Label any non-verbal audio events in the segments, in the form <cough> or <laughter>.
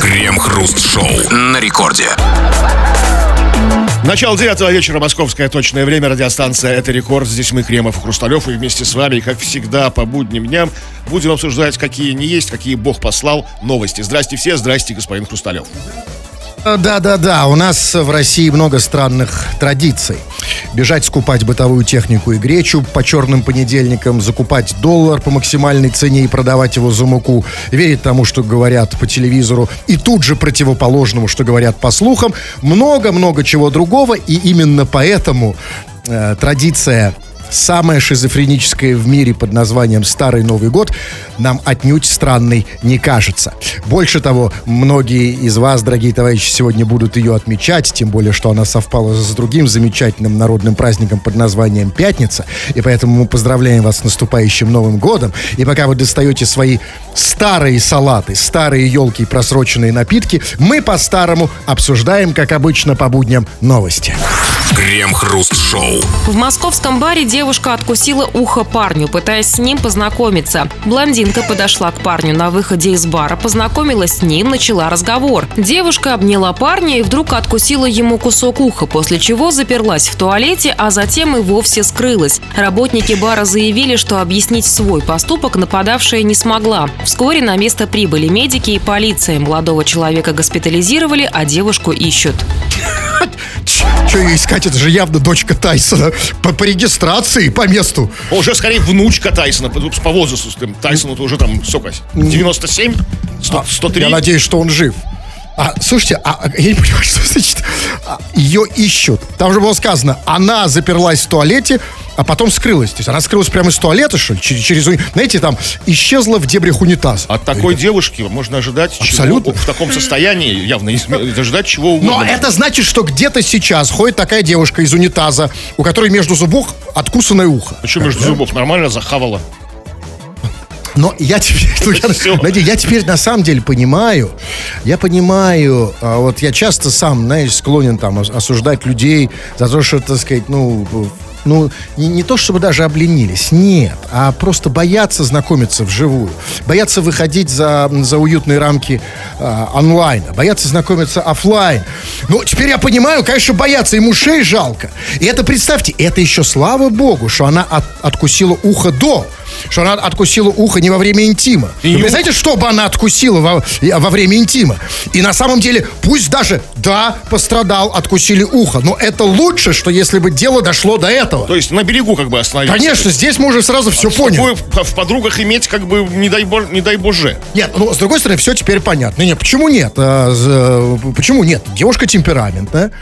Крем-хруст-шоу на рекорде. Начало девятого вечера, московское точное время, радиостанция «Это рекорд». Здесь мы, Кремов и Хрусталев, и вместе с вами, как всегда, по будним дням будем обсуждать, какие не есть, какие Бог послал новости. Здрасте все, здрасте, господин Хрусталев. Да-да-да, у нас в России много странных традиций. Бежать скупать бытовую технику и гречу по черным понедельникам, закупать доллар по максимальной цене и продавать его за муку, верить тому, что говорят по телевизору, и тут же противоположному, что говорят по слухам. Много-много чего другого, и именно поэтому э, традиция самое шизофреническое в мире под названием «Старый Новый год» нам отнюдь странной не кажется. Больше того, многие из вас, дорогие товарищи, сегодня будут ее отмечать, тем более, что она совпала с другим замечательным народным праздником под названием «Пятница», и поэтому мы поздравляем вас с наступающим Новым годом, и пока вы достаете свои старые салаты, старые елки и просроченные напитки, мы по-старому обсуждаем, как обычно, по будням новости. Крем-хруст-шоу. В московском баре девушка откусила ухо парню, пытаясь с ним познакомиться. Блондинка подошла к парню на выходе из бара, познакомилась с ним, начала разговор. Девушка обняла парня и вдруг откусила ему кусок уха, после чего заперлась в туалете, а затем и вовсе скрылась. Работники бара заявили, что объяснить свой поступок нападавшая не смогла. Вскоре на место прибыли медики и полиция. Молодого человека госпитализировали, а девушку ищут. <laughs> Что ее искать? Это же явно дочка Тайсона. По, по регистрации, по месту. Уже скорее внучка Тайсона, по, возрасту. Тайсону-то уже там, сколько, 97? 100, 103? Я надеюсь, что он жив. А, слушайте, а, а, я не понимаю, <laughs> что значит а, ее ищут. Там же было сказано, она заперлась в туалете, а потом скрылась. То есть она скрылась прямо из туалета, что ли? Через, через знаете, там исчезла в дебрях унитаза. От такой девушки можно ожидать Абсолютно. Чего, в таком состоянии явно ожидать чего угодно. Но это значит, что где-то сейчас ходит такая девушка из унитаза, у которой между зубов откусанное ухо. Почему между зубов? Нормально захавала. Но я теперь, <laughs> ну, я, знаете, я теперь на самом деле понимаю, я понимаю, а, вот я часто сам, знаешь, склонен там осуждать людей за то, что, так сказать, ну, ну, не, не то чтобы даже обленились, нет, а просто боятся знакомиться вживую, боятся выходить за, за уютные рамки э, онлайна, боятся знакомиться офлайн. Ну, теперь я понимаю, конечно, боятся, ему шеи жалко. И это, представьте, это еще слава богу, что она от, откусила ухо до что она откусила ухо не во время интима. И Вы представляете, что бы она откусила во, во время интима? И на самом деле, пусть даже, да, пострадал, откусили ухо, но это лучше, что если бы дело дошло до этого. То есть на берегу как бы остановиться. Конечно, здесь мы уже сразу все а поняли. в подругах иметь как бы не дай, боже, не дай боже. Нет, ну, с другой стороны, все теперь понятно. Нет, почему нет? А, почему нет? Девушка темпераментная.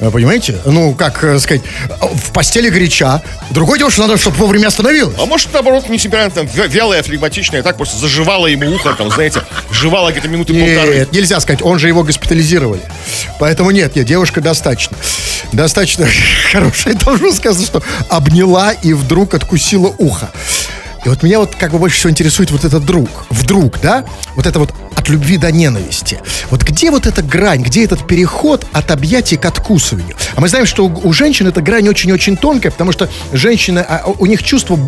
Понимаете? Ну, как э, сказать, в постели горяча. Другой что надо, чтобы вовремя остановилась. А может, наоборот, не темперамент, там, вялая, флегматичная, так просто заживала ему ухо, там, знаете, жевала где-то минуты нет, полторы. Нет, нельзя сказать, он же его госпитализировали. Поэтому нет, нет, девушка достаточно. Достаточно <laughs> хорошая. Должен сказать, что обняла и вдруг откусила ухо. И вот меня вот как бы больше всего интересует вот этот друг. Вдруг, да? Вот это вот от любви до ненависти. Вот где вот эта грань, где этот переход от объятий к откусыванию? А мы знаем, что у, у женщин эта грань очень-очень тонкая, потому что женщины, а, у них чувства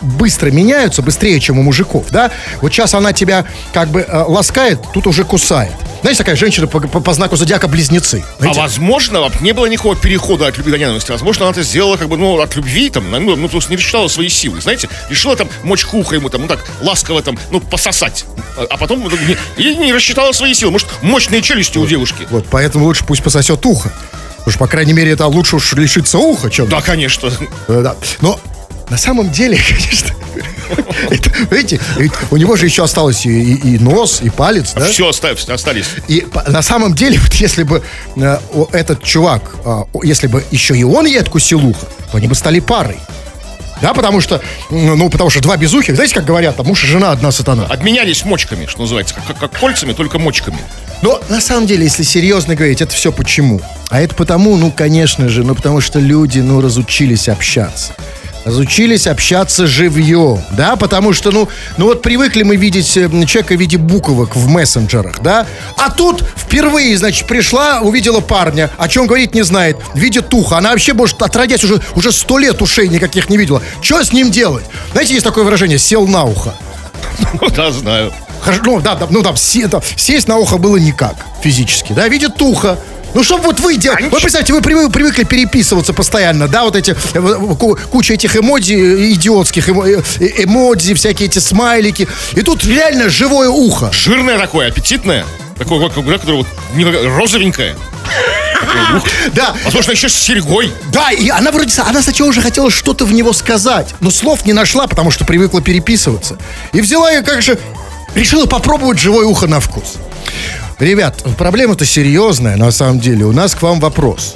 быстро меняются, быстрее, чем у мужиков, да? Вот сейчас она тебя как бы э, ласкает, тут уже кусает. Знаете, такая женщина по, по, по знаку зодиака близнецы. А знаете? А возможно, не было никакого перехода от любви до ненависти. Возможно, она это сделала как бы, ну, от любви, там, ну, ну, то есть не рассчитала свои силы, знаете? Решила там мочку уха ему там, ну так, ласково там, ну, пососать. А потом ну, не, и не рассчитала свои силы. Может, мощные челюсти вот, у девушки. Вот, поэтому лучше пусть пососет ухо. Уж, по крайней мере, это лучше уж лишиться уха, чем... Да, конечно. Э, да. Но на самом деле, <laughs> конечно, <laughs> видите, у него же еще осталось и, нос, и палец, да? Все остались, остались. И на самом деле, <laughs> вот если бы э, этот чувак, э, если бы еще и он ей откусил ухо, то они бы стали парой. Да, потому что, ну, потому что два безухих, знаете, как говорят, там муж и жена одна сатана. Обменялись мочками, что называется, как, как, как кольцами, только мочками. Но на самом деле, если серьезно говорить, это все почему? А это потому, ну, конечно же, ну, потому что люди, ну, разучились общаться разучились общаться живьем, да, потому что, ну, ну вот привыкли мы видеть э, человека в виде буквок в мессенджерах, да, а тут впервые, значит, пришла, увидела парня, о чем говорить не знает, видит туха, она вообще, может, отродясь уже, уже сто лет ушей никаких не видела, что с ним делать? Знаете, есть такое выражение, сел на ухо. Ну да, знаю. Ну, да, да, ну там, се- сесть на ухо было никак физически, да, видит ухо. Ну, что вот вы делаете? Вы представьте, вы привы- привыкли переписываться постоянно, да, вот эти, э, куча этих эмоджи э, идиотских, э, э, эмоджи, всякие эти смайлики. И тут реально живое ухо. Жирное такое, аппетитное. Такое, которое вот розовенькое. Да, Возможно, еще с серьгой. Да, и она вроде, она сначала уже хотела что-то в него сказать, но слов не нашла, потому что привыкла переписываться. И взяла и как же решила попробовать живое ухо на вкус. Ребят, проблема-то серьезная, на самом деле. У нас к вам вопрос.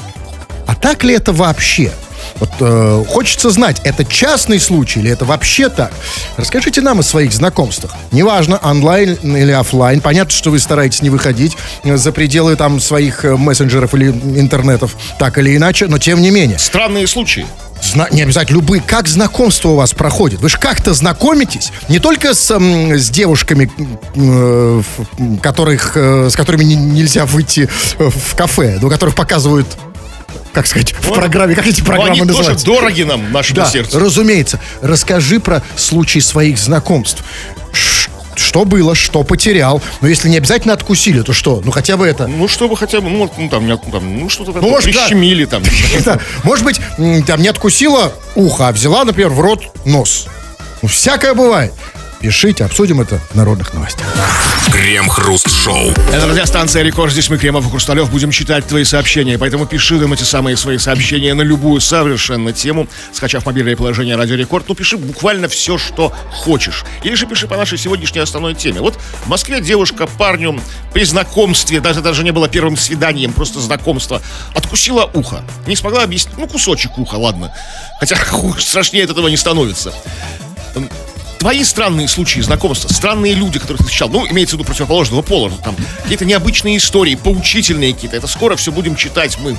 А так ли это вообще? Вот э, хочется знать, это частный случай или это вообще так? Расскажите нам о своих знакомствах. Неважно, онлайн или оффлайн. Понятно, что вы стараетесь не выходить э, за пределы там своих э, мессенджеров или интернетов, так или иначе, но тем не менее. Странные случаи. Зна- не обязательно любые. Как знакомство у вас проходит? Вы же как-то знакомитесь не только с, с девушками, э, которых, э, с которыми не- нельзя выйти э, в кафе, но которых показывают, как сказать, в программе. Как эти Но программы они тоже называются? дороги нам, нашему Да, сердцу. разумеется. Расскажи про случай своих знакомств. Что было, что потерял. Но если не обязательно откусили, то что? Ну хотя бы это. Ну, чтобы хотя бы, ну, ну, там, не- там, ну, что-то такое, может, да. прищемили там. <laughs> Да, Может быть, там не откусила ухо, а взяла, например, в рот нос. Ну, всякое бывает. Пишите, обсудим это в народных новостях. Крем-хруст-шоу. Это радиостанция Рекорд. Здесь мы, Кремов и Хрусталев, будем читать твои сообщения. Поэтому пиши нам эти самые свои сообщения на любую совершенно тему, скачав мобильное приложение Радио Рекорд. Ну, пиши буквально все, что хочешь. Или же пиши по нашей сегодняшней основной теме. Вот в Москве девушка парню при знакомстве, даже даже не было первым свиданием, просто знакомство, откусила ухо. Не смогла объяснить, ну, кусочек уха, ладно. Хотя <laughs> страшнее от этого не становится. Твои странные случаи знакомства, странные люди, которых ты встречал, ну, имеется в виду противоположного пола, ну, там, какие-то необычные истории, поучительные какие-то, это скоро все будем читать мы.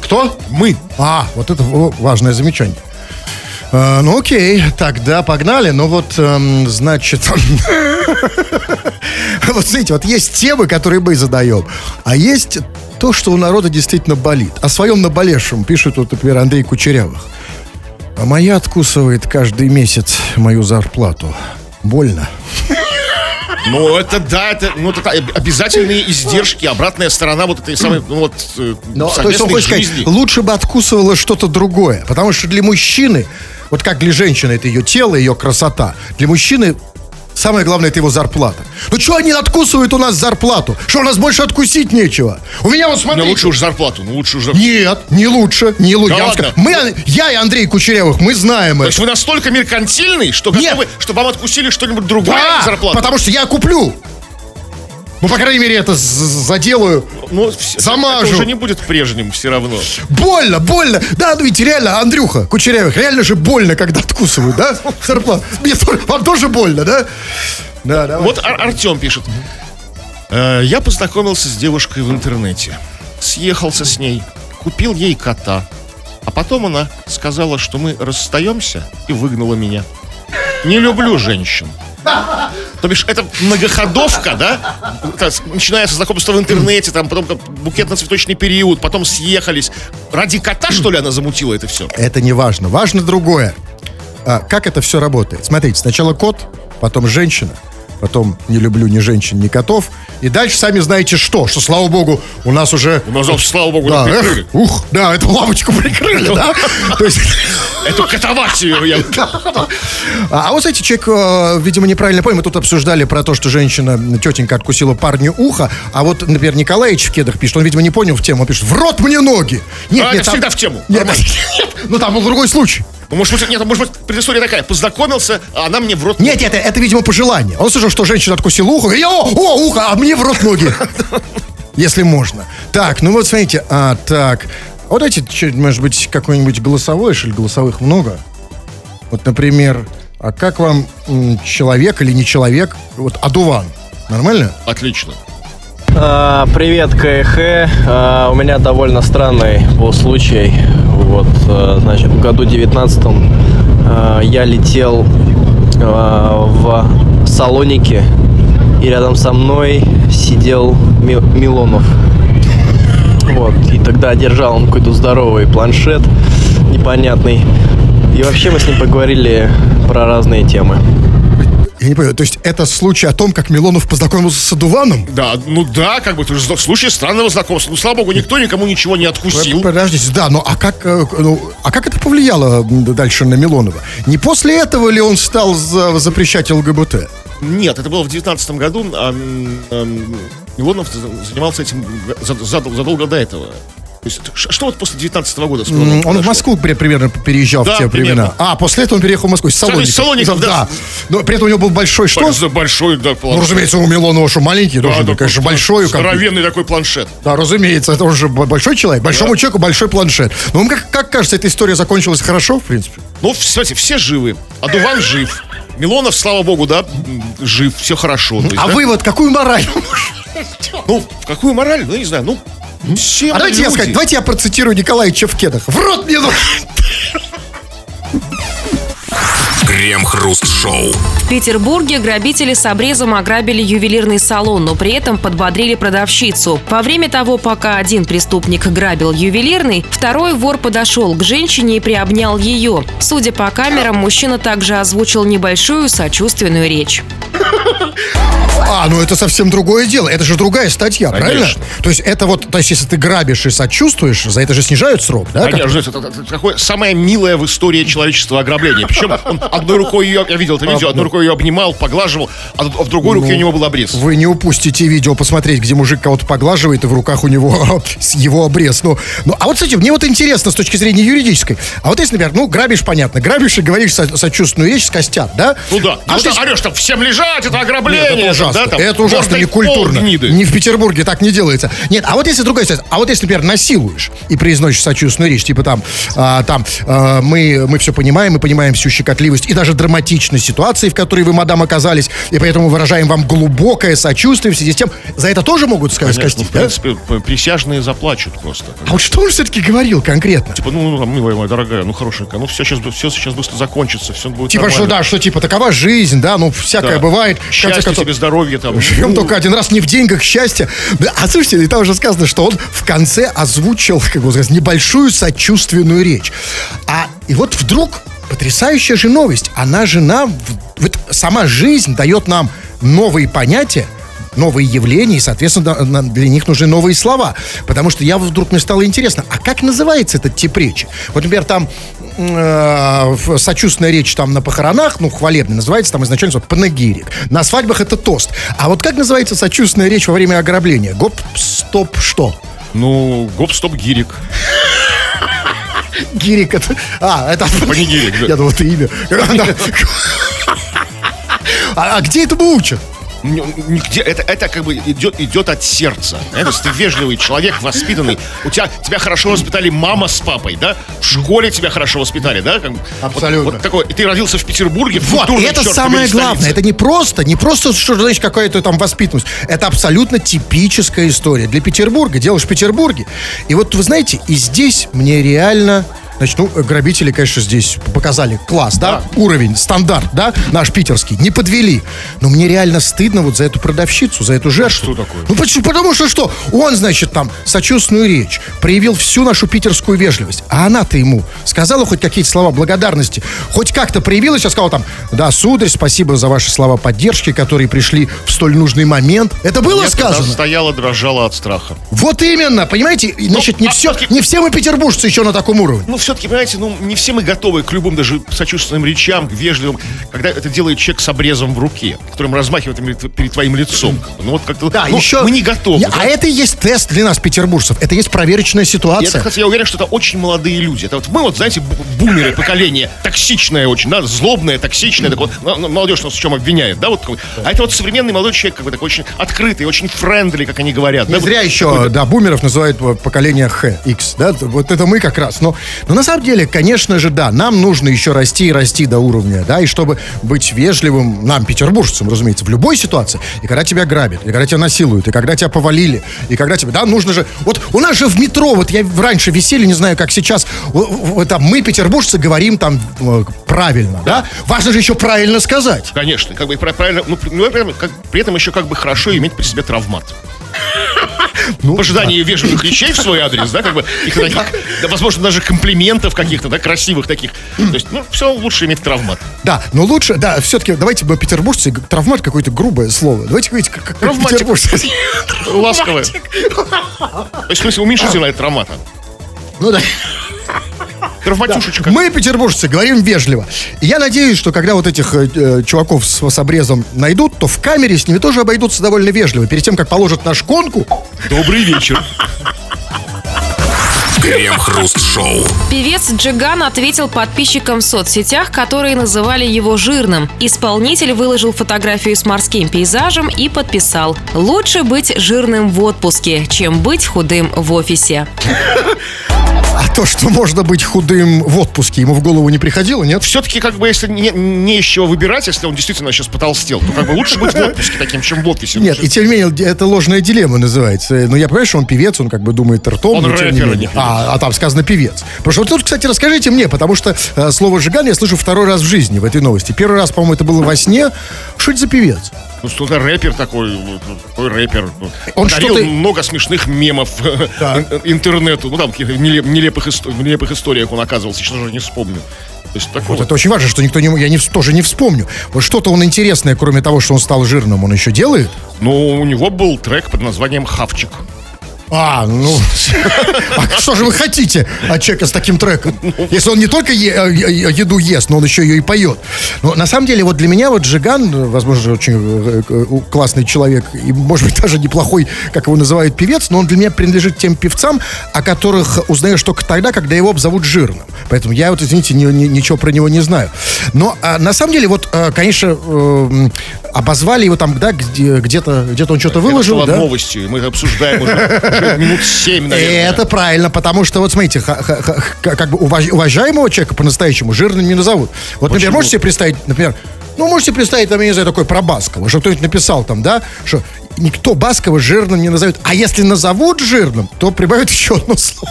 Кто? Мы. А, вот это важное замечание. А, ну окей, тогда погнали. Ну вот, эм, значит, <laughs> вот смотрите, вот есть темы, которые мы задаем, а есть то, что у народа действительно болит. О своем наболевшем пишет, вот, например, Андрей Кучерявых. А моя откусывает каждый месяц мою зарплату. Больно. Ну, это да, это, ну, это об- обязательные издержки, обратная сторона вот этой самой, ну, вот, э, Но, то есть он хочет сказать, жизни. лучше бы откусывала что-то другое. Потому что для мужчины, вот как для женщины, это ее тело, ее красота. Для мужчины самое главное, это его зарплата. Ну что они откусывают у нас зарплату? Что у нас больше откусить нечего? У меня вот Ну, смотрите. лучше уж зарплату, ну, лучше уже... Нет, не лучше, не лучше. Да Я ладно? мы, я и Андрей Кучерявых, мы знаем То это. есть вы настолько меркантильный, что Нет. готовы, чтобы вам откусили что-нибудь другое Да, зарплату? потому что я куплю. Ну, по крайней мере, это заделаю. Ну, Замажу. Это уже не будет прежним все равно. Больно, больно. Да, ну ведь реально, Андрюха Кучерявых, реально же больно, когда откусывают, да? Зарплату. Вам тоже больно, да? Да, давай. Вот Ар- Артем пишет. «Э, Я познакомился с девушкой в интернете. Съехался с ней, купил ей кота. А потом она сказала, что мы расстаемся и выгнала меня. Не люблю женщин. <laughs> То бишь, это многоходовка, да? Начиная со знакомства в интернете, там, потом как букетно-цветочный период, потом съехались. Ради кота, что ли, она замутила это все? Это не важно. Важно другое. А, как это все работает? Смотрите, сначала кот, потом женщина, потом не люблю ни женщин, ни котов. И дальше сами знаете что, что, слава богу, у нас уже... У нас, слава богу, Да, прикрыли. эх, ух, да, эту лавочку прикрыли, да? То есть... Эту котоватию я... <laughs> А, а вот, знаете, человек, э, видимо, неправильно понял. Мы тут обсуждали про то, что женщина, тетенька, откусила парню ухо. А вот, например, Николаевич в кедах пишет, он, видимо, не понял в тему. Он пишет, в рот мне ноги. А, это всегда в тему. <laughs> Нет, ну там был другой случай. Ну, может быть, нет, может быть, предыстория такая. Познакомился, а она мне в рот... Нет, это, это, видимо, пожелание. Он слышал, что женщина откусила ухо. И, о, о, ухо, а мне в рот ноги. <laughs> Если можно. Так, ну вот смотрите, а, так. Вот эти, может быть, какой-нибудь голосовой, что ли, голосовых много? Вот, например, а как вам человек или не человек, вот Адуван, нормально? Отлично. А, Привет, КХ. А, У меня довольно странный был случай. Вот, а, значит, в году 19 я летел в Салонике, и рядом со мной сидел Ми- Милонов. Вот, и тогда держал он какой-то здоровый планшет непонятный. И вообще мы с ним поговорили про разные темы. Я не понимаю, то есть это случай о том, как Милонов познакомился с Адуваном? Да, ну да, как бы, случай странного знакомства. Ну, слава богу, никто никому ничего не откусил. Подождите, да, ну а как, э, ну, а как это повлияло дальше на Милонова? Не после этого ли он стал за- запрещать ЛГБТ? Нет, это было в девятнадцатом году, а м, Милонов за- занимался этим за- за- задолго до этого. То есть, что вот после 19 года с М, Милоновым Он в произошло? Москву при- примерно переезжал в Да, те примерно. времена. А, после этого он переехал в Москву. Из Салоников. Салоников, да. Но при этом у него был большой что? Большой, да, Ну, планшет. разумеется, у Милонова что, маленький Да, должен быть, такой конечно, план- большой. Здоровенный такой планшет. Да, разумеется, это уже большой человек. Большому человеку большой планшет. Ну, вам как, как кажется, эта история закончилась хорошо, в принципе? Ну, в- смотрите, все живы. Адуван жив. Милонов, слава богу, да, жив, все хорошо. То есть, А да? вывод, какую мораль? Ну, в какую мораль? Ну, не знаю, ну, А давайте я люди. скажу, давайте я процитирую Николая Чевкедах. В рот мне! Крем-хруст-шоу. В Петербурге грабители с обрезом ограбили ювелирный салон, но при этом подбодрили продавщицу. Во время того, пока один преступник грабил ювелирный, второй вор подошел к женщине и приобнял ее. Судя по камерам, мужчина также озвучил небольшую сочувственную речь. А, ну это совсем другое дело. Это же другая статья, Конечно. правильно? То есть это вот, то есть если ты грабишь и сочувствуешь, за это же снижают срок, да? Конечно, знаете, это, это такое самое милое в истории человечества ограбление. Причем он одной рукой ее, я видел это видео, одной рукой ее обнимал, поглаживал, а в в другой руке у него был обрез. Вы не упустите видео посмотреть, где мужик кого-то поглаживает, и в руках у него <laughs> с- его обрез. Ну, ну, а вот, кстати, мне вот интересно с точки зрения юридической. А вот если, например, ну, грабишь, понятно, грабишь и говоришь со- сочувственную речь, скостят, да? Ну да. А А вот что если- орешь, там всем лежать, это ограбление. Нет, это ужасно. да, там, это ужасно, мордой не в пол культурно. гниды. Не в Петербурге так не делается. Нет, а вот если другая ситуация, а вот если, например, насилуешь и произносишь сочувственную речь, типа там, а, там а, мы, мы все понимаем, мы понимаем всю щекотливость и даже драматичность ситуации, в которой вы, мадам, оказались, и поэтому выражаем вам глубокое сочувствие в связи с тем, за это тоже могут сказать Конечно, ну, скостить, в да? принципе, п- присяжные заплачут просто. А вот что он все-таки говорил конкретно? Типа, ну, ну, милая моя дорогая, ну, хорошенькая, ну, все сейчас, все сейчас быстро закончится, все будет Типа, что нормально. да, что типа такова жизнь, да, ну всякое Да. бывает. Конце Счастье концов, тебе, здоровье, там. Живем только один раз, не в деньгах, счастье. А слушайте, и там уже сказано, что он в конце озвучил, как бы сказать, небольшую сочувственную речь. А и вот вдруг потрясающая же новость. Она же нам, вот сама жизнь дает нам новые понятия, новые явления, и, соответственно, для них нужны новые слова. Потому что я вдруг мне стало интересно, а как называется этот тип речи? Вот, например, там э, сочувственная речь там на похоронах, ну, хвалебная, называется там изначально вот, панегирик. На свадьбах это тост. А вот как называется сочувственная речь во время ограбления? Гоп, стоп, что? Ну, гоп-стоп-гирик. Гирик это... А, это... Панегирик, да. Я думал, это имя. <laughs> А, а где этому учат? Нигде, это, это как бы идет, идет от сердца. Это, если ты вежливый человек, воспитанный. У тебя, тебя хорошо воспитали мама с папой, да? В школе тебя хорошо воспитали, да? Как бы вот- Абсолютно. Вот, такой, и ты родился в Петербурге. в Вот, это самое главное. Это не просто, не просто, что значит какая-то там воспитанность. Это абсолютно типическая история для Петербурга. Делаешь в Петербурге. И вот вы знаете, и здесь мне реально Значит, ну, грабители, конечно, здесь показали класс, да? Уровень, стандарт, да? Наш питерский. Не подвели. Но мне реально стыдно вот за эту продавщицу, за эту жертву. что такое? Ну, почему? Потому что что? Он, значит, там сочувственную речь, проявил всю нашу питерскую вежливость. А она-то ему сказала хоть какие-то слова благодарности, хоть как-то проявила, сейчас сказала там, да, сударь, спасибо за ваши слова поддержки, которые пришли в столь нужный момент. Это было Нет, она сказано? стояла, дрожала от страха. Вот именно, понимаете? И, Значит, не а все, всё-таки- не все мы петербуржцы еще на таком уровне. Ну, все-таки, понимаете, ну, не все мы готовы к любым даже сочувственным речам, вежливым, когда это делает человек с обрезом в руке, которым размахивает перед, твоим лицом. Ну, вот как-то... Да, ну, еще... Мы не готовы. Не, да? А это и есть тест для нас, петербуржцев. Это есть проверочная ситуация. это, кстати, я уверен, что это очень молодые люди. Это вот мы, вот, знаете, бу- бумеры поколение, токсичное очень, да, злобное, токсичное, так вот, молодежь нас в чем обвиняет, да, вот такой. А это вот современный молодой человек, как бы такой очень открытый, очень friendly, как они говорят. Не да, вот зря еще, какой-то- да, бумеров называют э, поколение Х, X, да, вот это мы как раз. Но, но на самом деле, конечно же, да, нам нужно еще расти и расти до уровня, да, и чтобы быть вежливым, нам, петербуржцам, разумеется, в любой ситуации, и когда тебя грабят, и когда тебя насилуют, и когда тебя повалили, и когда тебя, да, нужно же, вот у нас же в метро, вот я раньше висели, не знаю, как сейчас, в- в- там, мы, петербуржцы, говорим там э, правильно, да, важно же еще правильно сказать. Конечно, как бы правильно, ну, при- ну, при этом еще как бы хорошо иметь при себе травмат. В ожидании вежливых вещей в свой адрес, да, как бы, и когда- <laughs> да, возможно, даже комплиментов каких-то, да, красивых таких. То есть, ну, все лучше иметь травмат. Да, но лучше, да, все-таки давайте мы петербуржцы, травмат какое-то грубое слово. Давайте говорить, как, как Травматик. петербуржцы. Ласковое. То есть, в смысле, уменьшительное травмата. Ну да. Травматюшечка. Мы, петербуржцы, говорим вежливо. Я надеюсь, что когда вот этих э, э, чуваков с, с обрезом найдут, то в камере с ними тоже обойдутся довольно вежливо. Перед тем, как положат на шконку, Добрый вечер. Крем-хруст-шоу. Певец Джиган ответил подписчикам в соцсетях, которые называли его жирным. Исполнитель выложил фотографию с морским пейзажем и подписал «Лучше быть жирным в отпуске, чем быть худым в офисе». <laughs> а то, что можно быть худым в отпуске, ему в голову не приходило, нет? Все-таки, как бы, если не, не из чего выбирать, если он действительно сейчас потолстел, то как бы лучше быть в отпуске таким, чем в офисе. Нет, и тем не менее, это ложная дилемма называется. Ну, я понимаю, что он певец, он как бы думает ртом. Он но не рэпер, а не менее. А, а там сказано певец. Потому что вот тут, кстати, расскажите мне, потому что э, слово «жиган» я слышу второй раз в жизни в этой новости. Первый раз, по-моему, это было во сне. Что это за певец? Ну, что-то рэпер такой, такой рэпер. Ну, Он подарил много смешных мемов <laughs> Да. ин- интернету. Ну, там, нелеп- нелепых, исто- в нелепых историях он оказывался. Сейчас уже не вспомню. То есть, такой Вот это очень важно, что никто не... Я не, тоже не вспомню. Вот что-то он интересное, кроме того, что он стал жирным, он еще делает? Ну, у него был трек под названием «Хавчик». А, ну... <laughs> А что же вы хотите от человека с таким треком? Если он не только е- э, е- еду ест, но он еще ее и поет. Но на самом деле, вот для меня вот Жиган, э, возможно, очень э, э, классный человек, и, может быть, даже неплохой, как его называют, певец, но он для меня принадлежит тем певцам, о которых узнаешь только тогда, когда его обзовут жирным. Поэтому я вот, извините, ни- ни- ничего про него не знаю. Но а, на самом деле, вот, конечно, э, м, обозвали его там, да, где- где-то где он что-то выложил, Это да? новостью, мы обсуждаем уже <laughs> минут семь, наверное. Это правильно, потому что вот смотрите, как бы уваж- уважаемого человека по-настоящему жирным не назовут. Вот, например, можете себе представить, например, ну, можете представить, там, я не знаю, такой про Баскова, что кто-нибудь написал там, да, что никто Баскова жирным не назовет, а если назовут жирным, то прибавят еще одно слово.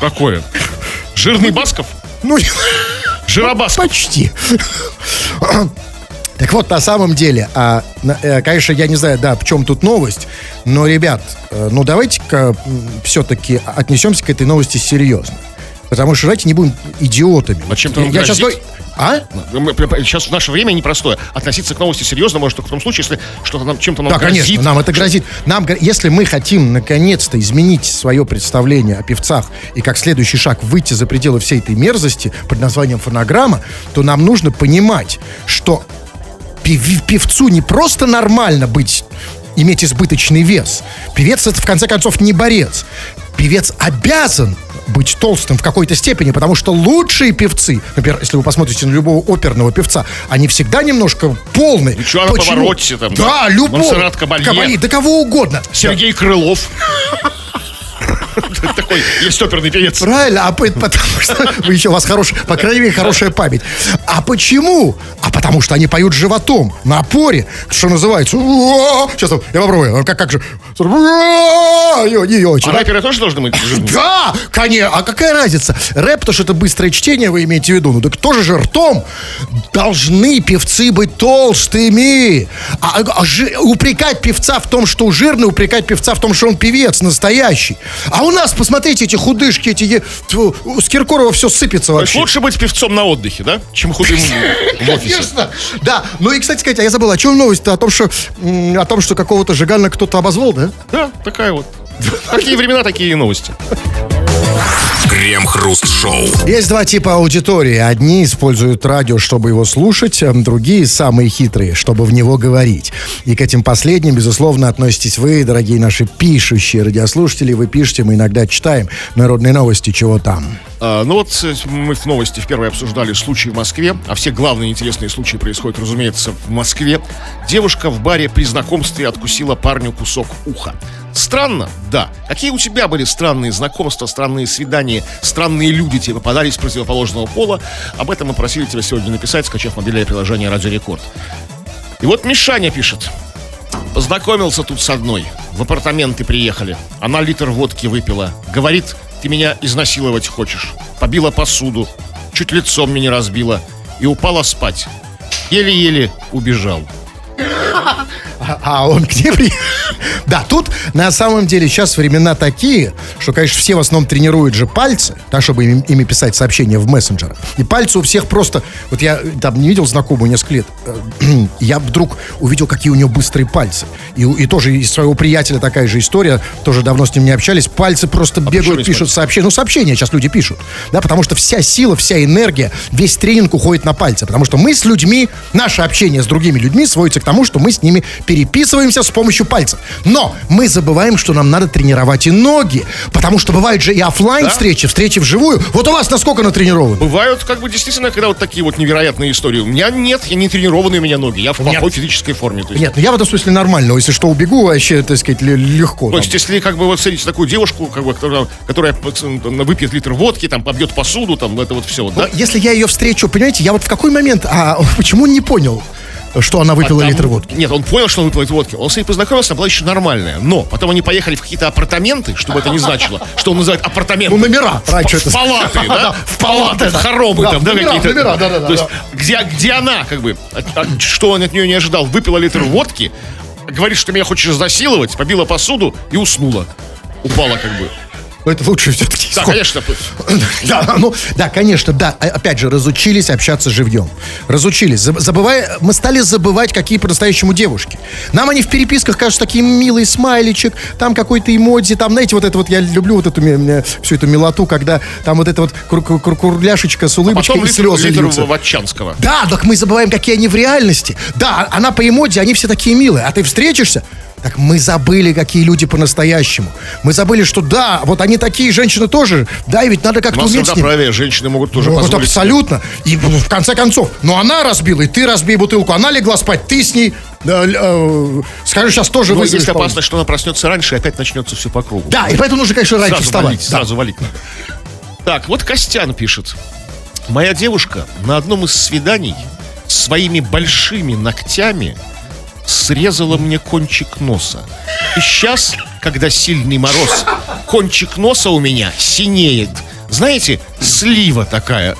Какое? Жирный Басков? Ну, Жиробасков? почти. Так вот, на самом деле, а, на- э, конечно, я не знаю, да, в чем тут новость, но, ребят, э, ну давайте-ка все-таки отнесемся к этой новости серьезно. Потому что давайте не будем идиотами. А чем-то я сейчас грозит? говорю- А? Сейчас в наше время непростое. Относиться к новости серьезно может только в том случае, если что-то нам чем-то нам Да, грозит. конечно, нам это грозит. Нам, если мы хотим наконец-то изменить свое представление о певцах и как следующий шаг выйти за пределы всей этой мерзости под названием фонограмма, то нам нужно понимать, что пев- певцу не просто нормально быть, иметь избыточный вес. Певец это в конце концов не борец. Певец обязан быть толстым в какой-то степени, потому что лучшие певцы, например, если вы посмотрите на любого оперного певца, они всегда немножко полные. Вячеслав Почему? Паваротти там, да? Да, любой. Монсеррат Кабалье. да кого угодно. Сергей Крылов. <laughs> <laughs> Такой есть оперный певец. Правильно, а по- потому что вы еще у вас хорошая, по крайней мере, хорошая память. А почему? А потому что они поют животом, на опоре, что называется. Сейчас я попробую. Как, как же? Не, очень. А рэперы тоже должны быть жирными? Да, конечно. А какая разница? Рэп, то, что это быстрое чтение, вы имеете в виду. Ну так тоже же ртом должны певцы быть толстыми. А, а упрекать певца в том, что жирный, упрекать певца в том, что он певец настоящий. А у нас, посмотрите, эти худышки, эти... тьфу, С Киркорова все сыпется вообще. лучше быть певцом на отдыхе, да? Чем худым <laughs> в офисе. Конечно. Да. Ну и, кстати сказать, а я забыл, о чем новость-то? О том, что, о том, что какого-то Жигана кто-то обозвал, да? Да, такая вот. Такие времена, такие и новости. Крем-хруст-шоу. Есть два типа аудитории. Одни используют радио, чтобы его слушать, а другие самые хитрые, чтобы в него говорить. И к этим последним, безусловно, относитесь вы, дорогие наши пишущие радиослушатели. Вы пишете, мы иногда читаем народные новости, чего там. А, ну вот э, мы в новости в первой обсуждали случай в Москве, а все главные интересные случаи происходят, разумеется, в Москве. Девушка в баре при знакомстве откусила парню кусок уха. Странно? Да. Какие у тебя были странные знакомства, странные свидания, странные люди тебе попадались противоположного пола? Об этом мы просили тебя сегодня написать, скачав мобильное приложение «Радио Рекорд». И вот Мишаня пишет. Познакомился тут с одной. В апартаменты приехали. Она литр водки выпила. Говорит, ты меня изнасиловать хочешь. Побила посуду. Чуть лицом меня разбила. И упала спать. Еле-еле убежал. А, <laughs> а он где при... Да, тут на самом деле сейчас времена такие, что, конечно, все в основном тренируют же пальцы, да, чтобы ими, ими писать сообщения в мессенджерах. И пальцы у всех просто... Вот я там не видел знакомую несколько лет. э, <clears throat> Я вдруг увидел, какие у нее быстрые пальцы. И, и тоже из своего приятеля такая же история. Тоже давно с ним не общались. Пальцы просто почему бегают, пишут сообщения. Ну, сообщения сейчас люди пишут. Да, потому что вся сила, вся энергия, весь тренинг уходит на пальцы. Потому что мы с людьми, наше общение с другими людьми сводится к тому, что мы с ними переписываемся с помощью пальцев. Но мы забываем, что нам надо тренировать и ноги. Потому что бывают же и оффлайн встречи, встречи вживую. Вот у вас насколько натренированы? Бывают, как бы, действительно, когда вот такие вот невероятные истории. У меня нет, я не тренированный у меня ноги. Я в меня- плохой физической форме. Есть, Нет, ну я в этом смысле нормально. Если что, убегу, вообще, так сказать, ле- легко. То там. есть, если как бы вот встретите такую девушку, как бы, которая, которая выпьет литр водки, там побьет посуду, там это вот все, вот, да? Ну, Если я ее встречу, понимаете, я вот в какой момент, а <laughs> почему не понял, что она выпила Там- литр водки? Нет, он понял, что он выпил эту водки. Он с ней познакомился, она была еще нормальная. Но потом они поехали в какие-то апартаменты, чтобы это не значило, что он называет апартаменты. Ну, номера. Раньше В это- палаты, <laughs> да? Да, в палаты, В да. хоромы Да, там, да, номера, какие-то. номера, да-да-да, То есть, да. где, где она, как бы, что он от нее не ожидал, выпила литр водки, говорит, что меня хочешь изнасиловать, побила посуду и уснула. Упала, как бы. Ну, это лучше все-таки. Да, конечно. <laughs> Да, ну, да, конечно, да. А- Опять же, разучились общаться живьем. Разучились. Заб- Забывая, мы стали забывать, какие по-настоящему девушки. Нам они в переписках кажутся такие милый смайличек, там какой-то эмодзи, там, знаете, вот это вот, я люблю вот эту, всю эту милоту, когда там вот эта вот кур- кур- кур- курляшечка с улыбочкой Потом и слезы литр льются. Ватчанского. Да, так мы забываем, какие они в реальности. Да, она по эмодзи, они все такие милые. А ты встретишься, так мы забыли, какие люди по-настоящему. Мы забыли, что да, вот они такие, женщины тоже. Да, и ведь надо как-то уметь с ними. правее, женщины могут тоже Ну, вот позволить себе. абсолютно. И ну, в конце концов, ну она разбила, и ты разбей бутылку. Она легла спать, ты с ней. л- э, скажи, сейчас тоже Но выиграешь. есть опасность, что она проснется раньше, и опять начнется все по кругу. Да, и поэтому нужно, конечно, раньше Сразу вставать. валить, Да. сразу валить надо. Так, вот Костян пишет. Моя девушка на одном из свиданий своими большими ногтями срезала мне кончик носа. И сейчас, когда сильный мороз, кончик носа у меня синеет. Знаете, слива такая.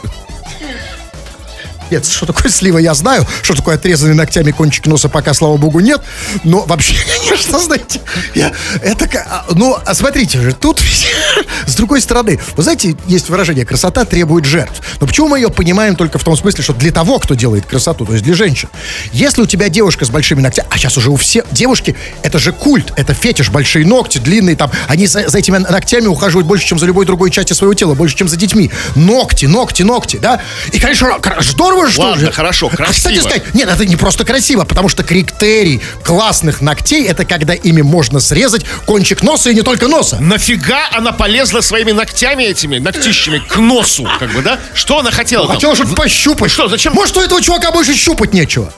Нет, что такое слива, я знаю. Что такое отрезанный ногтями кончик носа, пока, слава богу, нет. Но вообще, <laughs> конечно, знаете, я, это... а, Ну, а смотрите же, тут <laughs> с другой стороны, вы знаете, есть выражение «красота требует жертв». Но почему мы ее понимаем только в том смысле, что для того, кто делает красоту, то есть для женщин. Если у тебя девушка с большими ногтями, а сейчас уже у всех девушки, это же культ, это фетиш, большие ногти, длинные там, они за, за этими ногтями ухаживают больше, чем за любой другой части своего тела, больше, чем за детьми. Ногти, ногти, ногти, да? И, конечно, кра- здорово, что Ладно, же. хорошо, А, Кстати красиво. сказать, нет, это не просто красиво, потому что критерий классных ногтей это когда ими можно срезать кончик носа и не только носа. Нафига она полезла своими ногтями этими, ногтищами к носу, как бы, да? Что она хотела там? Хотел что-то пощупать. Что, зачем? Может, у этого чувака больше щупать нечего?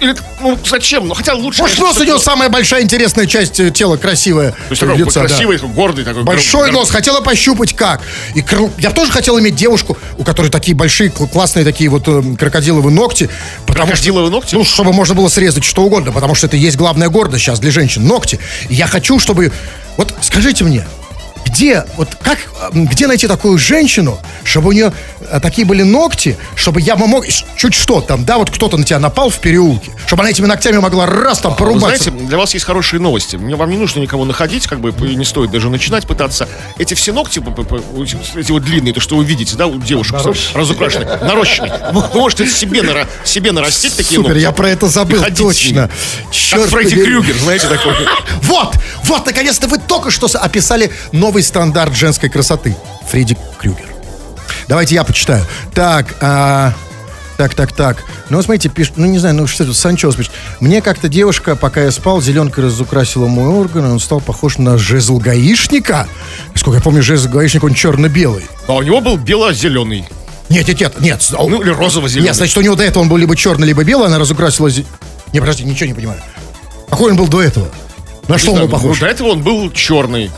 Или, ну, зачем? Ну, хотя лучше... Может, нос у него самая большая интересная часть э, тела, красивая. То есть такой лица, да. красивый, такой гордый такой. Большой нос, хотела пощупать как. И крыл- я тоже хотел иметь девушку, у которой такие большие, кл- классные такие вот э, крокодиловые ногти. Потому что- Крокодиловые ногти? Ну, чтобы можно было срезать что угодно, потому что это есть главная гордость сейчас для женщин. Ногти. И я хочу, чтобы... Вот скажите мне, где, вот как, где найти такую женщину, чтобы у нее э, такие были ногти, чтобы я мог, чуть что там, да, вот кто-то на тебя напал в переулке, чтобы она этими ногтями могла раз там Вы порубаться. знаете, для вас есть хорошие новости. Мне вам не нужно никого находить, как бы не стоит даже начинать пытаться. Эти все ногти, эти вот длинные, то, что вы видите, да, у девушек разукрашенные, нарощенные. Вы вы можете себе, нара- себе нарастить такие Супер, ногти. я про это забыл, точно. Черт Как Фредди. Крюгер, знаете, такой. <laughs> Вот, вот, наконец-то вы только что описали новый стандарт женской красоты. Фредди Крюгер. Давайте я почитаю. Так, а, так, так, так. Ну, смотрите, пишет, ну, не знаю, ну, что тут, Санчес пишет. Мне как-то девушка, пока я спал, зеленкой разукрасила мой орган, и он стал похож на жезл гаишника. Сколько я помню, жезл гаишника, он черно-белый. А у него был бело-зеленый. Нет, нет, нет, нет. с- Ну, или розово-зеленый. Нет, значит, у него до этого он был либо черный, либо белый, она разукрасила... Не, подожди, ничего не понимаю. Какой он был до этого? На что Не он был знаю, похож? ну, до этого он был черный.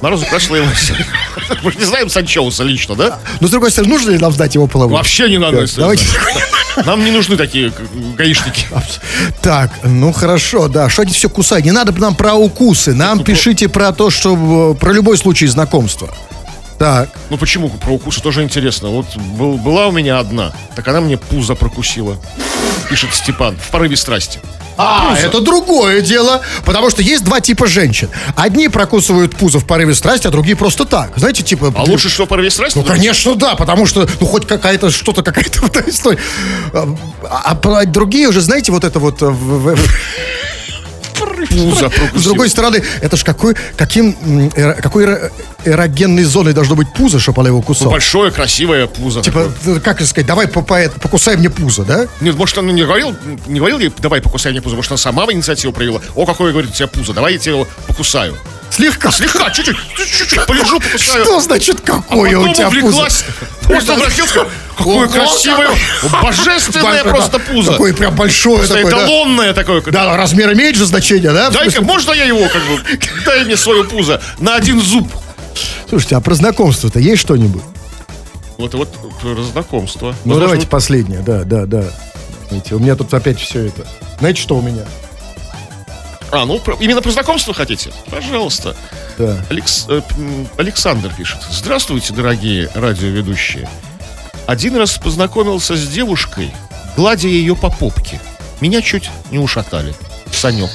Она разукрасила его. Мы же не знаем Санчоуса лично, да? Но, с другой стороны, нужно ли нам знать его половую? Вообще не надо. Если давайте. Нам не нужны такие гаишники. Так, ну хорошо, да. Что они все кусают? Не надо нам про укусы. Нам пишите про то, что э, про любой случай знакомства. Так. Ну почему про укусы тоже интересно. Вот был- была у меня одна, так она мне пузо прокусила. Пишет Степан в порыве страсти. А, это другое дело. Потому что есть два типа женщин. Одни прокусывают пузо в порыве страсти, а другие просто так. Знаете, типа... А лучше, что в порыве страсти? Ну, конечно, да, потому что, ну, хоть какая-то, что-то, какая-то <laughs> вот история. А, а про- другие уже, знаете, вот это вот... э, Пузо прокусила. <laughs> С другой стороны, это ж какой, каким, эро- какой эрогенной зоной должно быть пузо, чтобы она его кусала? Большое, красивое пузо. Типа, как сказать, давай по- по- покусай мне пузо, да? Нет, может, он не говорил, не говорил ей, давай покусай мне пузо, может, она сама инициативу проявила. О, какое, говорит, у тебя пузо, давай я тебе его покусаю. Слегка. Слегка, чуть-чуть, чуть-чуть, полежу, покусаю. Что значит, какое А у тебя пузо? увлеклась. Просто обратился, сказал, какое Ого, красивое, божественное просто пузо. Такое прям большое Просто такое, да? эталонное такое. Да, размер имеет же значение, да? Дай-ка, можно я его, как бы, дай мне свое пузо на один зуб. Слушайте, а про знакомство-то есть что-нибудь? Вот, вот, про знакомство. Ну, Возможно, давайте последнее, да, да, да. Знаете, у меня тут опять все это. Знаете, что у меня? А, ну, про- именно про знакомство хотите? Пожалуйста. Да. Алекс- э, Александр пишет. Здравствуйте, дорогие радиоведущие. Один раз познакомился с девушкой, гладя ее по попке. Меня чуть не ушатали. Санек.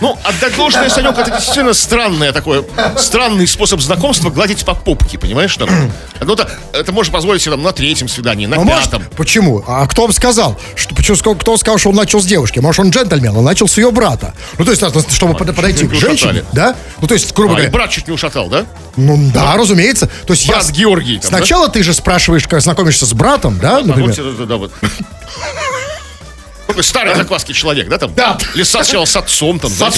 Ну, отдать должное, Санек, это действительно странное такое, странный способ знакомства гладить по попке, понимаешь? Там, <clears throat> ну, это, это можно позволить себе там, на третьем свидании, на А может, пятом. почему? А кто вам сказал? Что, почему, кто сказал, что он начал с девушки? Может, он джентльмен, он начал с ее брата. Ну, то есть, а, чтобы под- подойти к не женщине, ушатали. да? Ну, то есть, грубо А, говоря, брат чуть не ушатал, да? ну, да, разумеется. То есть, Брат я... Георгий. там, да? Сначала ты же спрашиваешь, как знакомишься с братом, да, А например? тебе, да, да, вот. Такой старый закваский человек, да, там? Да. Лиса сначала с отцом, там, да?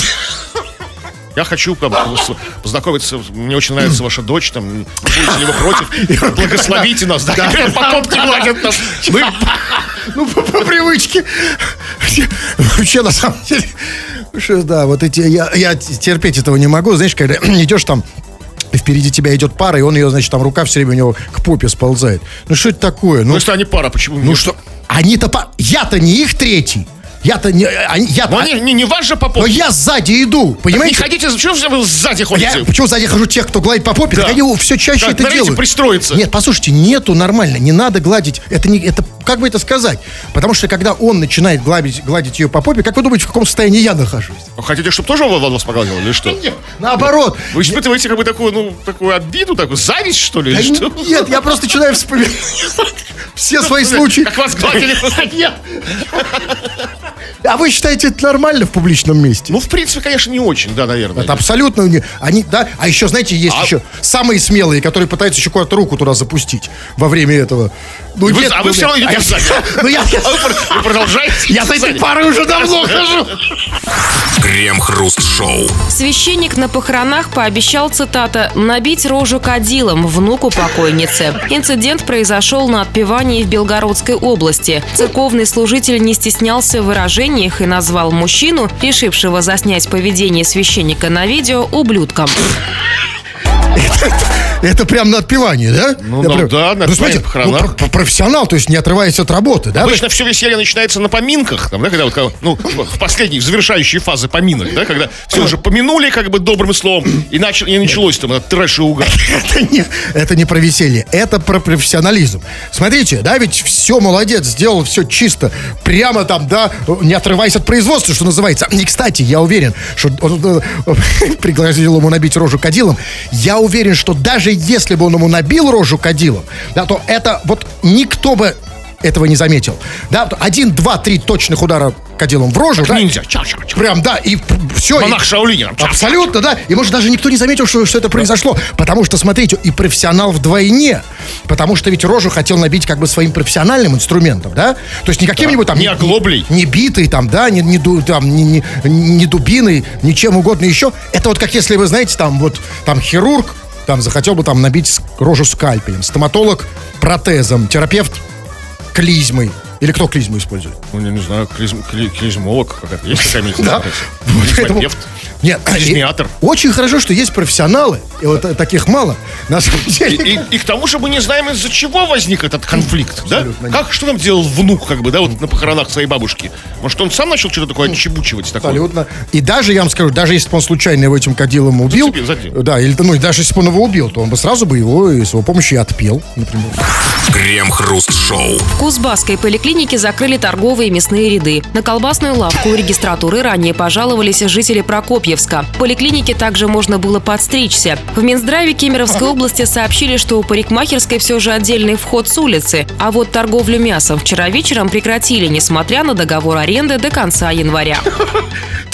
Я хочу с- познакомиться, мне очень нравится ваша дочь, там, будете ли вы против, <laughs> благословите нас, да, и прям по попке гладят нас. Ну, по, привычке. Вообще, на самом деле, что, да, вот эти, я, я терпеть этого не могу. Знаешь, когда <clears throat> идешь там, впереди тебя идет пара, и он ее, значит, там рука все время у него к попе сползает. Ну, что это такое? Ну, Ну, если они пара, почему ну что, они-то, па- я-то не их третий. Я-то не, я-то, Ну, они, не, не ваш же по но попке. я сзади иду, Не понимаете? ходите, почему же вы сзади Я, ходите? почему сзади хожу тех, кто гладит по попе? Да. Так они все чаще Как, это делают. пристроиться. Нет, послушайте, нету нормально, не надо гладить. Это не, это как бы это сказать? Потому что когда он начинает гладить, гладить ее по попе, как вы думаете, в каком состоянии я нахожусь? Хотите, чтобы тоже он вас погладил или что? Наоборот. Вы испытываете как бы такую, ну, такую обиду, такую зависть, что ли, Да или что? Нет, я просто начинаю вспоминать <laughs> все свои случаи. Как вас гладили? <laughs> Нет. <laughs> А вы считаете это нормально в публичном месте? Ну, в принципе, конечно, не очень, да, наверное. Это абсолютно не... Они, да, а еще, знаете, есть А- еще самые смелые, которые пытаются еще куда-то руку туда запустить во время этого. Ну, вы- нет, а вы ну, все равно а идете сзади. <laughs> Ну, я... А вы продолжаете? Я с этой парой уже давно <laughs> хожу. Крем-хруст-шоу. Священник на похоронах пообещал, цитата, «набить рожу кадилом внуку покойницы». Инцидент произошел на отпевании в Белгородской области. Церковный служитель не стеснялся в выражениях и назвал мужчину, решившего заснять поведение священника на видео, ублюдком. <laughs> Это прям на отпевании, да? Ну, ну прям- да, на ну, отпевании, ну, профессионал, то есть не отрываясь от работы, да? Обычно все веселье начинается на поминках, там, да, когда вот, ну, в последней, в завершающей фазы поминок, да, когда все уже помянули как бы добрым словом, и, начал, и началось там этот трэш и угар. <laughs> это не, это не про веселье, это про профессионализм. Смотрите, да, ведь все молодец, сделал все чисто, прямо там, да, не отрываясь от производства, что называется. И, кстати, я уверен, что он <laughs> пригласил ему набить рожу кадилом. Я уверен, что даже если бы он ему набил рожу кадилом, да, то это вот никто бы этого не заметил. Да, один, два, три точных удара кадилом в рожу. да, Ниндзя. Ча-ча-ча. Прям, да, и все. Монах там, ча. Абсолютно, да. И может даже никто не заметил, что, что это произошло. Потому что, смотрите, и профессионал вдвойне. Потому что ведь рожу хотел набить как бы своим профессиональным инструментом, да? То есть не каким-нибудь там... не оглоблей. Не, битой там, да, не, не, там, не, не, не дубиной, ничем угодно еще. Это вот как если вы, знаете, там вот, там хирург, там захотел бы там набить рожу скальпелем, стоматолог протезом, терапевт клизмой. Или кто клизму использует? Ну, я не знаю, клизм, кли- клизмолог какая-то. Есть такая медицина? Да. Поэтому- Клизмотерапевт? Нет, Клизмиатор. очень хорошо, что есть профессионалы, и вот таких мало. На самом И, деле. и- и к тому же мы не знаем, из-за чего возник этот конфликт, да? Как, что там делал внук, как бы, да, вот на похоронах своей бабушки? Может, он сам начал что-то такое отчебучивать такое? Абсолютно. И даже, я вам скажу, даже если бы он случайно его этим кадилом убил, да, или ну, даже если бы он его убил, то он бы сразу бы его и с его помощью и отпел, например. Крем-хруст-шоу. Кузбасской поликлинике закрыли торговые мясные ряды. На колбасную лавку у регистратуры ранее пожаловались жители Прокопьевска. В поликлинике также можно было подстричься. В Минздраве Кемеровской области сообщили, что у парикмахерской все же отдельный вход с улицы. А вот торговлю мясом вчера вечером прекратили, несмотря на договор аренды до конца января.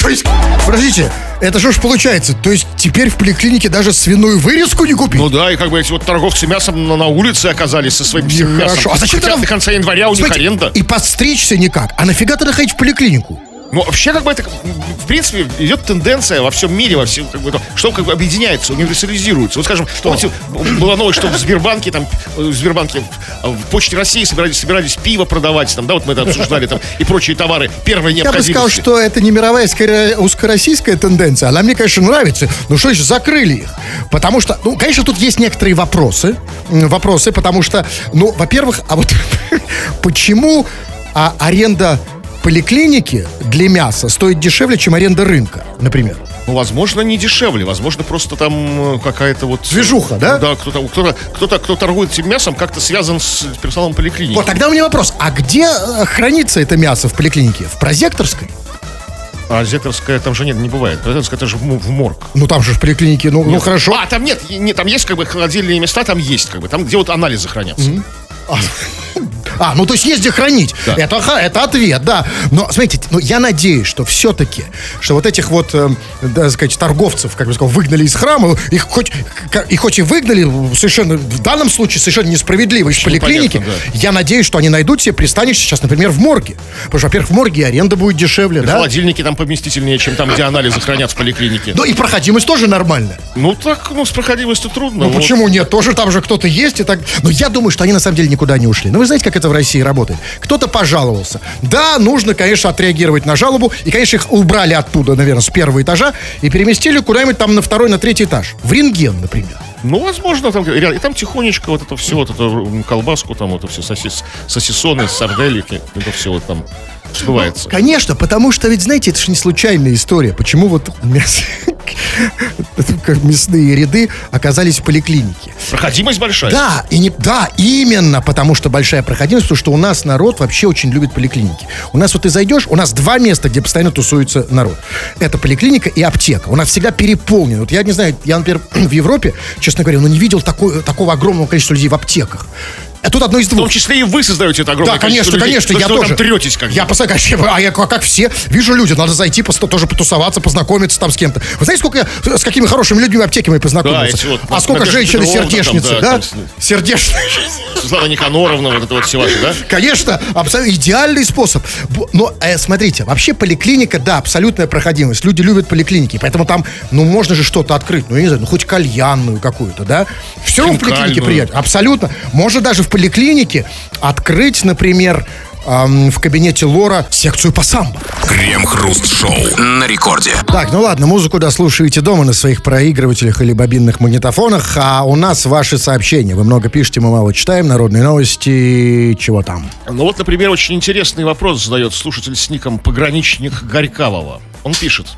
Есть, подождите, это что ж получается? То есть теперь в поликлинике даже свиную вырезку не купить? Ну да, и как бы эти вот торговцы мясом на, на улице оказались со своим всем мясом. Хорошо. А зачем Хотя тогда- до конца января у них аренда. И подстричься никак. А нафига тогда ходить в поликлинику? Ну, вообще, как бы это, в принципе, идет тенденция во всем мире, во всем, как бы, то, что как бы объединяется, универсализируется. Вот, скажем, помните, была новость, что в Сбербанке, там, в Сбербанке, в, Почте России собирались, собирались пиво продавать, там, да, вот мы это обсуждали, там, и прочие товары первой Я бы необходимости. сказал, что это не мировая, скорее узкороссийская тенденция. Она мне, конечно, нравится. Ну что еще, закрыли их. Потому что, ну, конечно, тут есть некоторые вопросы. Вопросы, потому что, ну, во-первых, а вот <laughs> почему а, аренда поликлиники для мяса стоит дешевле, чем аренда рынка, например? Ну, возможно, не дешевле, возможно, просто там э, какая-то вот... Движуха, да? Да, кто-то, кто-то, кто-то, кто торгует этим мясом, как-то связан с персоналом поликлиники. Вот тогда у меня вопрос. А где э, хранится это мясо в поликлинике? В прозекторской? А Зекторская там же нет, не бывает. Зекторская это же в морг. Ну там же в поликлинике, ну, ну хорошо. А, там нет, нет, там есть как бы холодильные места, там есть как бы, там где вот анализы хранятся. А, ну то есть есть где хранить. Это, ха- это ответ, да. Но, смотрите, ну я надеюсь, что все-таки, что вот этих вот, э, да, сказать, торговцев, как бы сказал, выгнали из храма, их хоть, к- и хоть и выгнали, совершенно, в данном случае совершенно несправедливо из поликлиники, понятно, я надеюсь, что они найдут себе пристанище сейчас, например, в морге. Потому что, во-первых, в морге аренда будет дешевле, да? Холодильники там поместительнее, чем там, где анализы хранят в поликлинике. Ну и проходимость тоже нормальная. Ну так, ну с проходимостью трудно. Ну вот. почему нет? Тоже там же кто-то есть и так. Но я думаю, что они на самом деле никуда не ушли. Но вы знаете, как это в России работает? Кто-то пожаловался. Да, нужно, конечно, отреагировать на жалобу. И, конечно, их убрали оттуда, наверное, с первого этажа и переместили куда-нибудь там на второй, на третий этаж. В рентген, например. Ну, возможно, там, и там тихонечко вот это все, вот эту колбаску, там вот это все, сосис, сосисоны, сарделики, это все вот там сбывается. Конечно, потому что ведь, знаете, это же не случайная история. Почему вот мясо- <laughs> мясные ряды оказались в поликлинике? Проходимость большая. Да, и не, да, именно потому что большая проходимость, потому что у нас народ вообще очень любит поликлиники. У нас вот ты зайдешь, у нас два места, где постоянно тусуется народ. Это поликлиника и аптека. У нас всегда переполнено. Вот я не знаю, я, например, <clears throat> в Европе, честно говоря, ну не видел такой, такого огромного количества людей в аптеках. А тут одно из В том двух. числе и вы создаете это огромное Да, конечно, людей. конечно, я тоже. третесь как бы. Я конечно, а я как, все, вижу люди, надо зайти, пос- тоже потусоваться, познакомиться там с кем-то. Вы знаете, сколько я с какими хорошими людьми в аптеке мы познакомился? Да, вот, а сколько Петровна там, сердечницы, да, да? там Сердечные. Светлана Никаноровна, вот это вот все ваши, да? Конечно, абсолютно идеальный способ. Но э, смотрите, вообще поликлиника, да, абсолютная проходимость. Люди любят поликлиники, поэтому там, ну, можно же что-то открыть, ну, я не знаю, ну, хоть кальянную какую-то, да? Все равно в поликлинике приятно. Абсолютно. Можно даже в поликлинике открыть, например, ам, в кабинете Лора секцию по самбо. Крем-хруст-шоу на рекорде. Так, ну ладно, музыку дослушаете дома на своих проигрывателях или бобинных магнитофонах, а у нас ваши сообщения. Вы много пишете, мы мало читаем. Народные новости, чего там? Ну вот, например, очень интересный вопрос задает слушатель с ником «Пограничник Горькавого». Он пишет.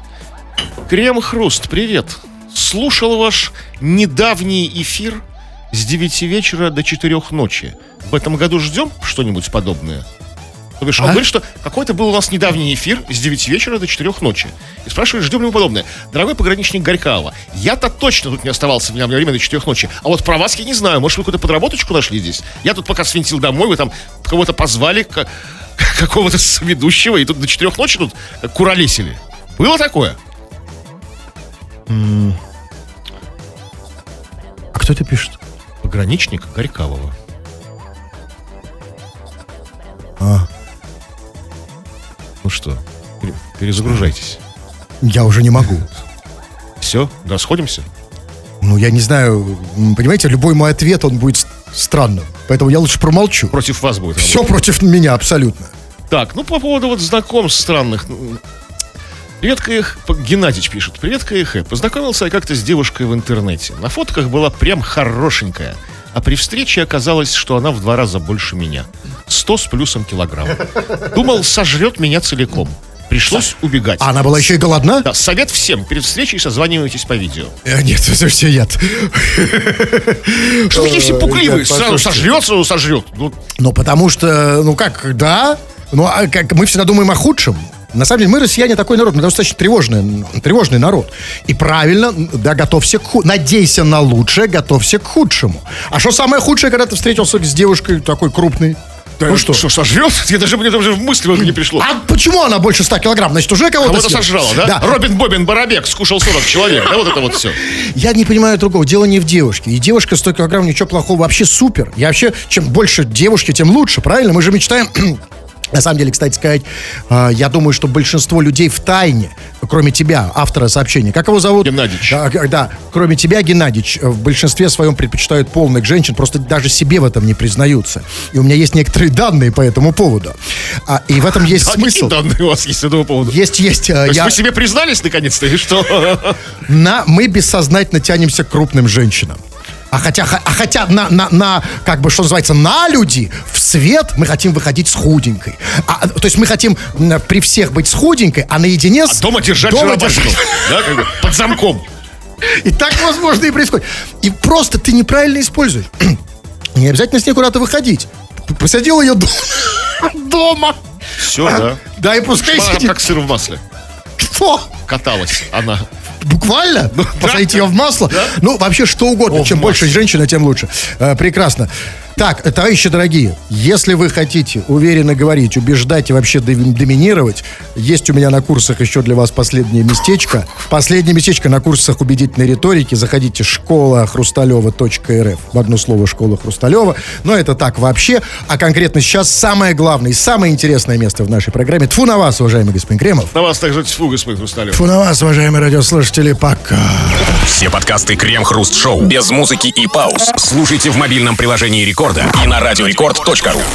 Крем-хруст, привет. Слушал ваш недавний эфир с 9 вечера до 4 ночи. В этом году ждем что-нибудь подобное? То бишь, он А? говорит, что какой-то был у нас недавний эфир с 9 вечера до 4 ночи. И спрашивает, ждем ли мы подобное. Дорогой пограничник Горькава, я-то точно тут не оставался в меня время до 4 ночи. А вот про вас я не знаю. Может, вы какую-то подработочку нашли здесь? Я тут пока свинтил домой, вы там кого-то позвали, ка- какого-то ведущего, и тут до 4 ночи тут куролесили. Было такое? А кто это пишет? Пограничник Горькавого. А. Ну что, пере- перезагружайтесь. Я уже не могу. Все, расходимся? Ну, я не знаю, понимаете, любой мой ответ, он будет странным. Поэтому я лучше промолчу. Против вас будет. Все против меня абсолютно. Так, ну по поводу вот знакомств странных. Привет, КХ. Геннадьевич пишет. Привет, КХ. Познакомился я как-то с девушкой в интернете. На фотках была прям хорошенькая. А при встрече оказалось, что она в два раза больше меня. 100 с плюсом килограмм. Думал, сожрет меня целиком. Пришлось убегать. А она была еще и голодна? Да, совет всем. Перед встречей созванивайтесь по видео. Э, Нет, это все яд. Что такие все пугливые? Сразу послушайте. сожрет, сразу сожрет. Ну, Ну, потому что, ну как, да, ну, а как мы всегда думаем о худшем. На самом деле, мы, россияне, такой народ, мы достаточно тревожный, тревожный народ. И правильно, да, готовься к ху... Надейся на лучшее, готовься к худшему. А что самое худшее, когда ты встретился с девушкой такой крупной? ну что? Что, сожрет? <laughs> Я даже, мне даже в мысли не пришло. А почему она больше 100 килограмм? Значит, уже кого-то Кого-то сожрала, да? Робин Бобин Барабек скушал 40 человек. Да, вот это вот все. Я не понимаю другого. Дело не в девушке. И девушка 100 килограмм, ничего плохого. Вообще супер. Я вообще, чем больше девушки, тем лучше. Правильно? Мы же мечтаем... На самом деле, кстати сказать, а, я думаю, что большинство людей в тайне, кроме тебя, автора сообщения, как его зовут? Геннадьевич. Да, да, кроме тебя, Геннадьевич, в большинстве своем предпочитают полных женщин, просто даже себе в этом не признаются. И у меня есть некоторые данные по этому поводу. А, и в этом есть А какие смысл. данные у вас есть по этому поводу? Есть, есть. а, То я- вы себе признались наконец-то, или что? <laughs> на, мы бессознательно тянемся к крупным женщинам. А хотя, а хотя на, на, на, как бы, что называется, на люди, в свет мы хотим выходить с худенькой. А, то есть мы хотим при всех быть с худенькой, а наедине с... А дома держать дома держать. Да, как бы под замком. И так, возможно, и происходит. И просто ты неправильно используешь. Не обязательно с ней куда-то выходить. Посадил ее до- <laughs> дома. Все, да. Да, и пускай Она сидит. как сыр в масле. Что? Каталась она. Буквально? Посадить ее в масло? Ну, вообще, что угодно. Чем больше женщина, тем лучше. Э, прекрасно. Так, товарищи дорогие, если вы хотите уверенно говорить, убеждать и вообще доми- доминировать, есть у меня на курсах еще для вас последнее местечко. Последнее местечко на курсах убедительной риторики. Заходите школа хрусталева.рф. В одно слово школа Хрусталева. Но это так вообще. А конкретно сейчас самое главное и самое интересное место в нашей программе. Тфу на вас, уважаемый господин Кремов. На вас также тьфу, господин Хрусталев. Тфу на вас, уважаемые радиослушатели. Пока. Все подкасты Крем-Хруст Шоу без музыки и пауз. Слушайте в мобильном приложении Рекорда и на радиорекорд.ру.